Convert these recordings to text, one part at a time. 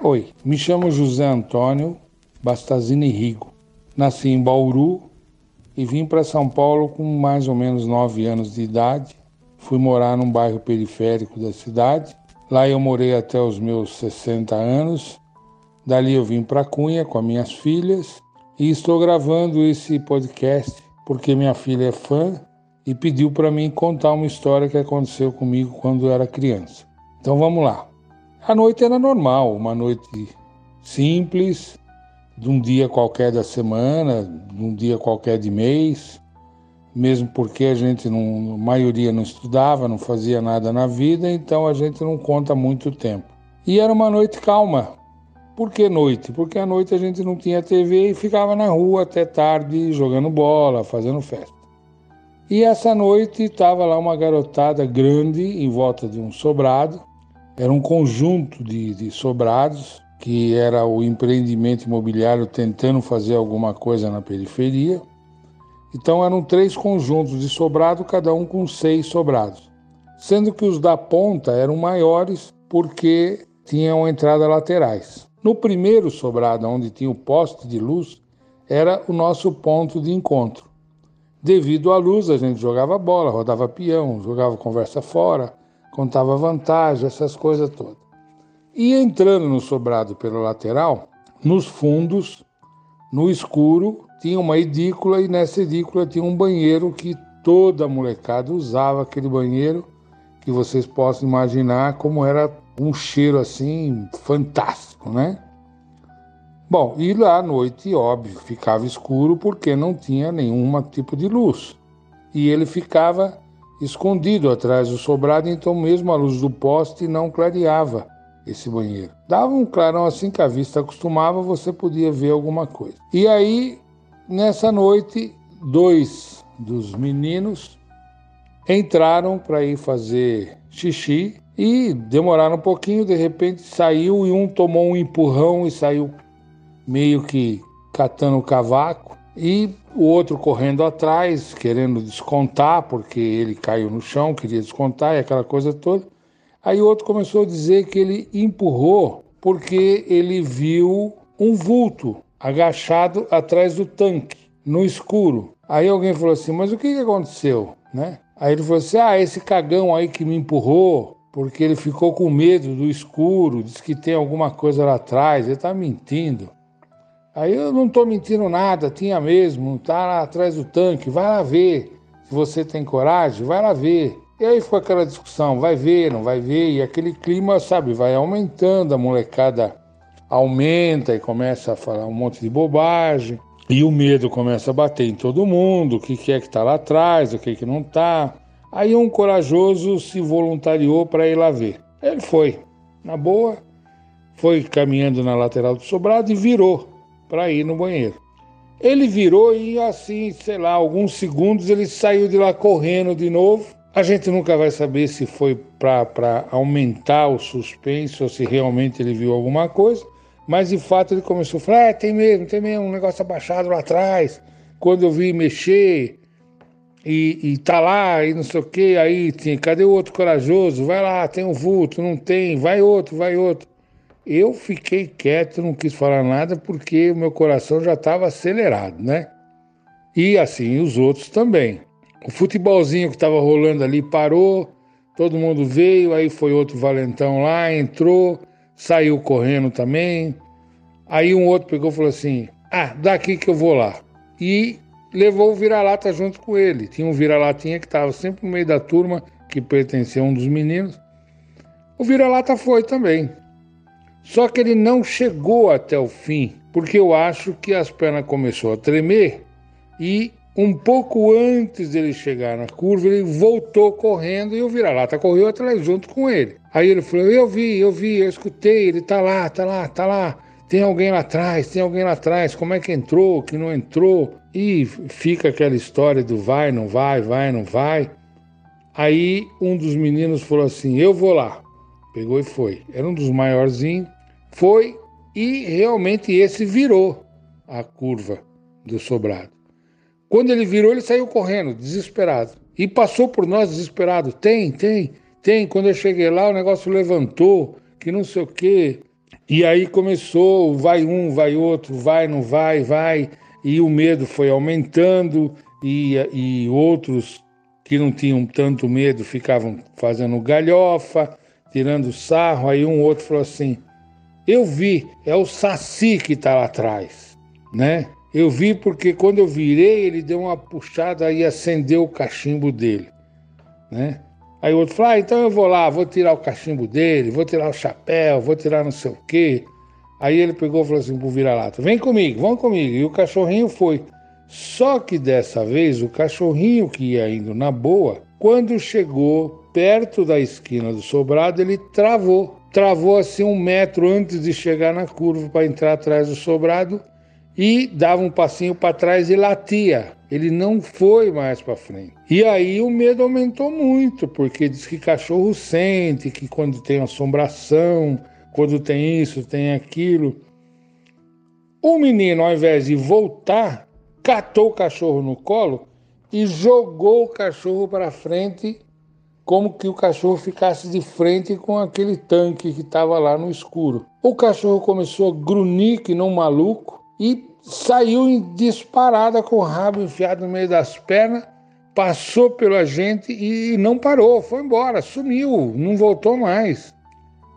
Oi, me chamo José Antônio Bastazini Rigo. Nasci em Bauru e vim para São Paulo com mais ou menos nove anos de idade. Fui morar num bairro periférico da cidade. Lá eu morei até os meus 60 anos. Dali eu vim para Cunha com as minhas filhas e estou gravando esse podcast porque minha filha é fã e pediu para mim contar uma história que aconteceu comigo quando eu era criança. Então vamos lá. A noite era normal, uma noite simples, de um dia qualquer da semana, de um dia qualquer de mês, mesmo porque a gente não, a maioria não estudava, não fazia nada na vida, então a gente não conta muito tempo. E era uma noite calma. Por que noite? Porque à noite a gente não tinha TV e ficava na rua até tarde jogando bola, fazendo festa. E essa noite estava lá uma garotada grande em volta de um sobrado, era um conjunto de, de sobrados, que era o empreendimento imobiliário tentando fazer alguma coisa na periferia. Então eram três conjuntos de sobrado, cada um com seis sobrados. Sendo que os da ponta eram maiores porque tinham entradas laterais. No primeiro sobrado, onde tinha o poste de luz, era o nosso ponto de encontro. Devido à luz, a gente jogava bola, rodava peão, jogava conversa fora, contava vantagem, essas coisas todas. E entrando no sobrado pela lateral, nos fundos, no escuro, tinha uma edícula e nessa edícula tinha um banheiro que toda molecada usava aquele banheiro que vocês possam imaginar como era um cheiro assim fantástico, né? Bom, e lá à noite, óbvio, ficava escuro porque não tinha nenhum tipo de luz. E ele ficava escondido atrás do sobrado, então mesmo a luz do poste não clareava esse banheiro. Dava um clarão assim que a vista acostumava, você podia ver alguma coisa. E aí, nessa noite, dois dos meninos entraram para ir fazer xixi e demoraram um pouquinho, de repente saiu e um tomou um empurrão e saiu meio que catando o cavaco e o outro correndo atrás, querendo descontar, porque ele caiu no chão, queria descontar e aquela coisa toda. Aí o outro começou a dizer que ele empurrou porque ele viu um vulto agachado atrás do tanque, no escuro. Aí alguém falou assim: Mas o que, aconteceu? Né? Aí ele falou assim: Ah, esse cagão aí que me empurrou, porque ele ficou com medo do escuro, disse que tem alguma coisa lá atrás, ele está mentindo. Aí eu não estou mentindo nada, tinha mesmo, está lá atrás do tanque, vai lá ver. Se você tem coragem, vai lá ver. E aí foi aquela discussão, vai ver, não vai ver, e aquele clima, sabe, vai aumentando, a molecada aumenta e começa a falar um monte de bobagem, e o medo começa a bater em todo mundo, o que, que é que está lá atrás, o que, que não está. Aí um corajoso se voluntariou para ir lá ver. Ele foi, na boa, foi caminhando na lateral do sobrado e virou para ir no banheiro. Ele virou e assim, sei lá, alguns segundos ele saiu de lá correndo de novo A gente nunca vai saber se foi para aumentar o suspense ou se realmente ele viu alguma coisa, mas de fato ele começou a falar: é, tem mesmo, tem mesmo um negócio abaixado lá atrás. Quando eu vi mexer e, e tá lá e não sei o que, aí tinha, cadê o outro corajoso? Vai lá, tem um vulto, não tem, vai outro, vai outro. Eu fiquei quieto, não quis falar nada porque o meu coração já estava acelerado, né? E assim os outros também. O futebolzinho que estava rolando ali parou, todo mundo veio, aí foi outro valentão lá, entrou, saiu correndo também. Aí um outro pegou e falou assim: Ah, daqui que eu vou lá. E levou o vira-lata junto com ele. Tinha um vira-latinha que estava sempre no meio da turma, que pertencia a um dos meninos. O vira-lata foi também. Só que ele não chegou até o fim, porque eu acho que as pernas começou a tremer e um pouco antes dele chegar na curva, ele voltou correndo e o vira-lata correu atrás junto com ele. Aí ele falou: Eu vi, eu vi, eu escutei, ele tá lá, tá lá, tá lá. Tem alguém lá atrás, tem alguém lá atrás. Como é que entrou, que não entrou? E fica aquela história do vai, não vai, vai, não vai. Aí um dos meninos falou assim: Eu vou lá. Pegou e foi. Era um dos maiorzinhos. Foi e realmente esse virou a curva do sobrado. Quando ele virou, ele saiu correndo, desesperado. E passou por nós desesperado. Tem, tem, tem. Quando eu cheguei lá, o negócio levantou, que não sei o quê. E aí começou, vai um, vai outro, vai, não vai, vai. E o medo foi aumentando, e, e outros que não tinham tanto medo ficavam fazendo galhofa, tirando sarro. Aí um outro falou assim: eu vi, é o Saci que está lá atrás, né? Eu vi porque quando eu virei, ele deu uma puxada e acendeu o cachimbo dele, né? Aí o outro falou, ah, então eu vou lá, vou tirar o cachimbo dele, vou tirar o chapéu, vou tirar não sei o quê. Aí ele pegou e falou assim pro vira-lata, vem comigo, vamos comigo. E o cachorrinho foi. Só que dessa vez, o cachorrinho que ia indo na boa, quando chegou perto da esquina do sobrado, ele travou travou assim um metro antes de chegar na curva para entrar atrás do sobrado e dava um passinho para trás e latia. Ele não foi mais para frente. E aí o medo aumentou muito, porque diz que cachorro sente que quando tem assombração, quando tem isso, tem aquilo. O menino, ao invés de voltar, catou o cachorro no colo e jogou o cachorro para frente como que o cachorro ficasse de frente com aquele tanque que estava lá no escuro. O cachorro começou a grunir que não maluco e saiu em disparada com o rabo enfiado no meio das pernas, passou pela gente e não parou, foi embora, sumiu, não voltou mais.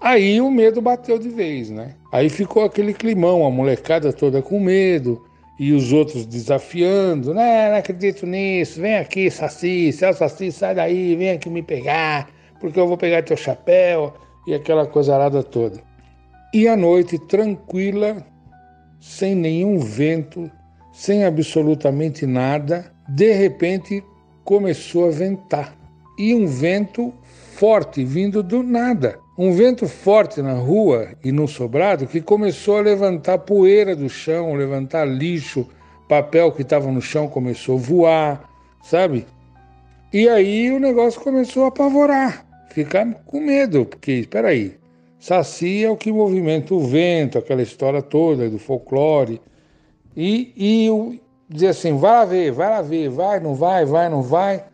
Aí o medo bateu de vez, né? Aí ficou aquele climão, a molecada toda com medo, e os outros desafiando, né? Não acredito nisso, vem aqui, Saci, Celso Saci, sai daí, vem aqui me pegar, porque eu vou pegar teu chapéu e aquela coisa arada toda. E a noite tranquila, sem nenhum vento, sem absolutamente nada, de repente começou a ventar. E um vento forte vindo do nada. Um vento forte na rua e no sobrado que começou a levantar poeira do chão, levantar lixo, papel que estava no chão começou a voar, sabe? E aí o negócio começou a apavorar, ficar com medo, porque, espera aí, Saci é o que movimenta o vento, aquela história toda do folclore. E, e dizia assim, vai lá ver, vai lá ver, vai, não vai, vai, não vai.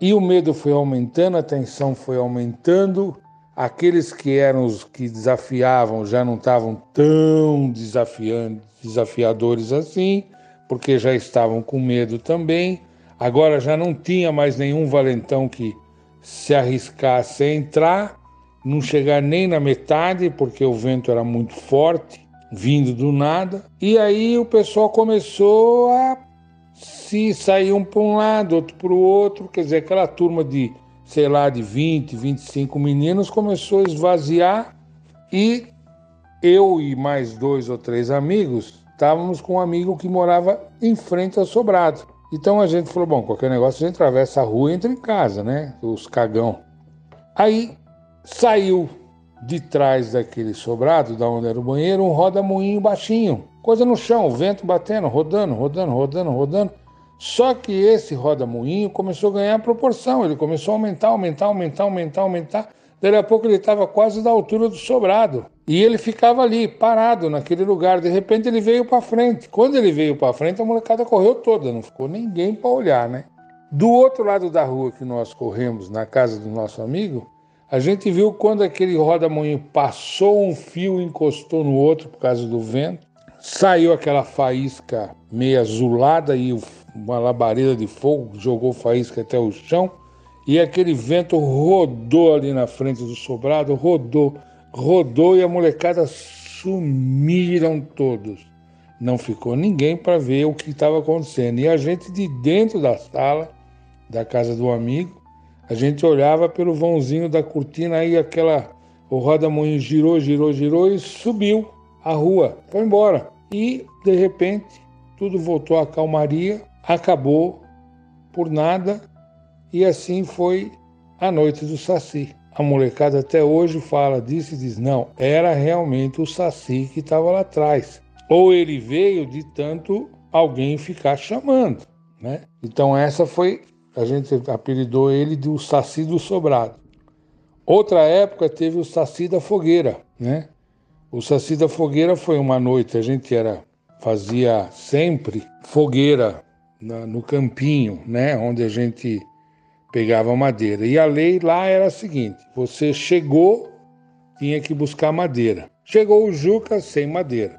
E o medo foi aumentando, a tensão foi aumentando. Aqueles que eram os que desafiavam já não estavam tão desafiadores assim, porque já estavam com medo também. Agora já não tinha mais nenhum valentão que se arriscasse a entrar, não chegar nem na metade, porque o vento era muito forte, vindo do nada. E aí o pessoal começou a se sair um para um lado, outro para o outro, quer dizer, aquela turma de, sei lá, de 20, 25 meninos começou a esvaziar e eu e mais dois ou três amigos estávamos com um amigo que morava em frente ao sobrado. Então a gente falou, bom, qualquer negócio a gente atravessa a rua e entra em casa, né? Os cagão. Aí saiu de trás daquele sobrado, da onde era o banheiro, um roda-moinho baixinho coisa no chão, vento batendo, rodando, rodando, rodando, rodando. Só que esse roda-moinho começou a ganhar proporção, ele começou a aumentar, aumentar, aumentar, aumentar, aumentar. Daí a pouco ele estava quase da altura do sobrado. E ele ficava ali, parado naquele lugar. De repente ele veio para frente. Quando ele veio para frente, a molecada correu toda, não ficou ninguém para olhar, né? Do outro lado da rua que nós corremos, na casa do nosso amigo, a gente viu quando aquele roda-moinho passou um fio, encostou no outro por causa do vento, saiu aquela faísca meio azulada e uma labareda de fogo jogou faísca até o chão e aquele vento rodou ali na frente do sobrado, rodou, rodou e a molecada sumiram todos. Não ficou ninguém para ver o que estava acontecendo. E a gente de dentro da sala da casa do amigo a gente olhava pelo vãozinho da cortina aí aquela o roda-moinho girou, girou, girou e subiu a rua, foi embora. E de repente tudo voltou à calmaria, acabou por nada e assim foi a noite do Saci. A molecada até hoje fala disso e diz: não, era realmente o Saci que estava lá atrás. Ou ele veio de tanto alguém ficar chamando. Né? Então, essa foi a gente apelidou ele de o Saci do Sobrado. Outra época teve o Saci da Fogueira, né? O Saci da Fogueira foi uma noite, a gente era fazia sempre fogueira na, no campinho, né? Onde a gente pegava madeira. E a lei lá era a seguinte: você chegou, tinha que buscar madeira. Chegou o Juca sem madeira,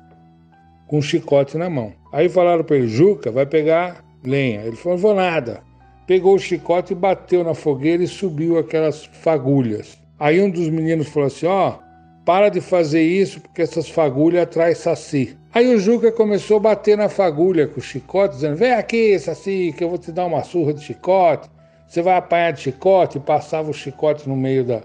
com um chicote na mão. Aí falaram para ele: Juca, vai pegar lenha. Ele falou: vou nada pegou o chicote bateu na fogueira e subiu aquelas fagulhas. Aí um dos meninos falou assim: Ó, oh, para de fazer isso porque essas fagulhas atraem saci. Aí o Juca começou a bater na fagulha com o chicote, dizendo: Vem aqui, saci, que eu vou te dar uma surra de chicote. Você vai apanhar de chicote. E passava o chicote no meio da,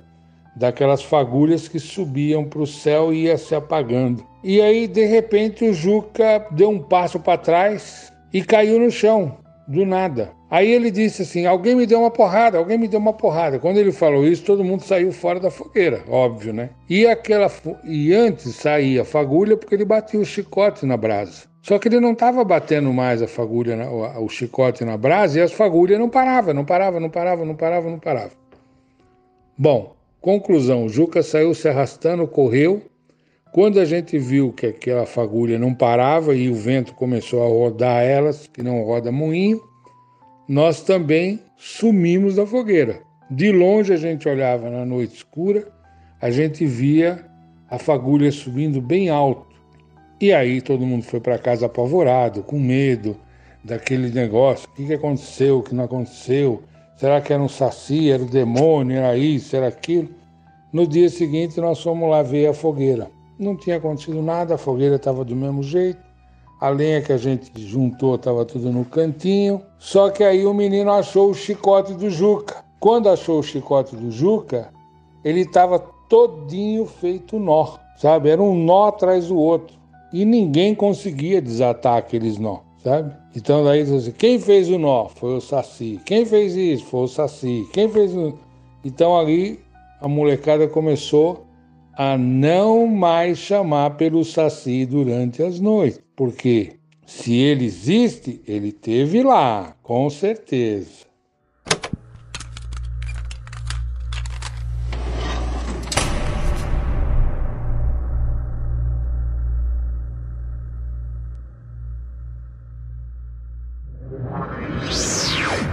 daquelas fagulhas que subiam para o céu e ia se apagando. E aí, de repente, o Juca deu um passo para trás e caiu no chão, do nada. Aí ele disse assim: Alguém me deu uma porrada, alguém me deu uma porrada. Quando ele falou isso, todo mundo saiu fora da fogueira, óbvio, né? E, aquela, e antes saía a fagulha porque ele batia o chicote na brasa. Só que ele não estava batendo mais a fagulha, o chicote na brasa e as fagulhas não paravam, não paravam, não paravam, não paravam, não paravam. Bom, conclusão: o Juca saiu se arrastando, correu. Quando a gente viu que aquela fagulha não parava e o vento começou a rodar elas, que não roda moinho, nós também sumimos da fogueira. De longe a gente olhava na noite escura, a gente via a fagulha subindo bem alto. E aí todo mundo foi para casa apavorado, com medo daquele negócio. O que, que aconteceu, o que não aconteceu? Será que era um saci, era o demônio, era isso, era aquilo? No dia seguinte nós fomos lá ver a fogueira. Não tinha acontecido nada, a fogueira estava do mesmo jeito a lenha que a gente juntou estava tudo no cantinho. Só que aí o menino achou o chicote do Juca. Quando achou o chicote do Juca, ele estava todinho feito nó, sabe? Era um nó atrás do outro. E ninguém conseguia desatar aqueles nó, sabe? Então daí assim, quem fez o nó? Foi o Saci. Quem fez isso? Foi o Saci. Quem fez o... Então ali a molecada começou a não mais chamar pelo Saci durante as noites. Porque se ele existe, ele teve lá, com certeza.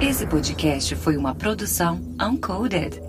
Esse podcast foi uma produção Uncoded.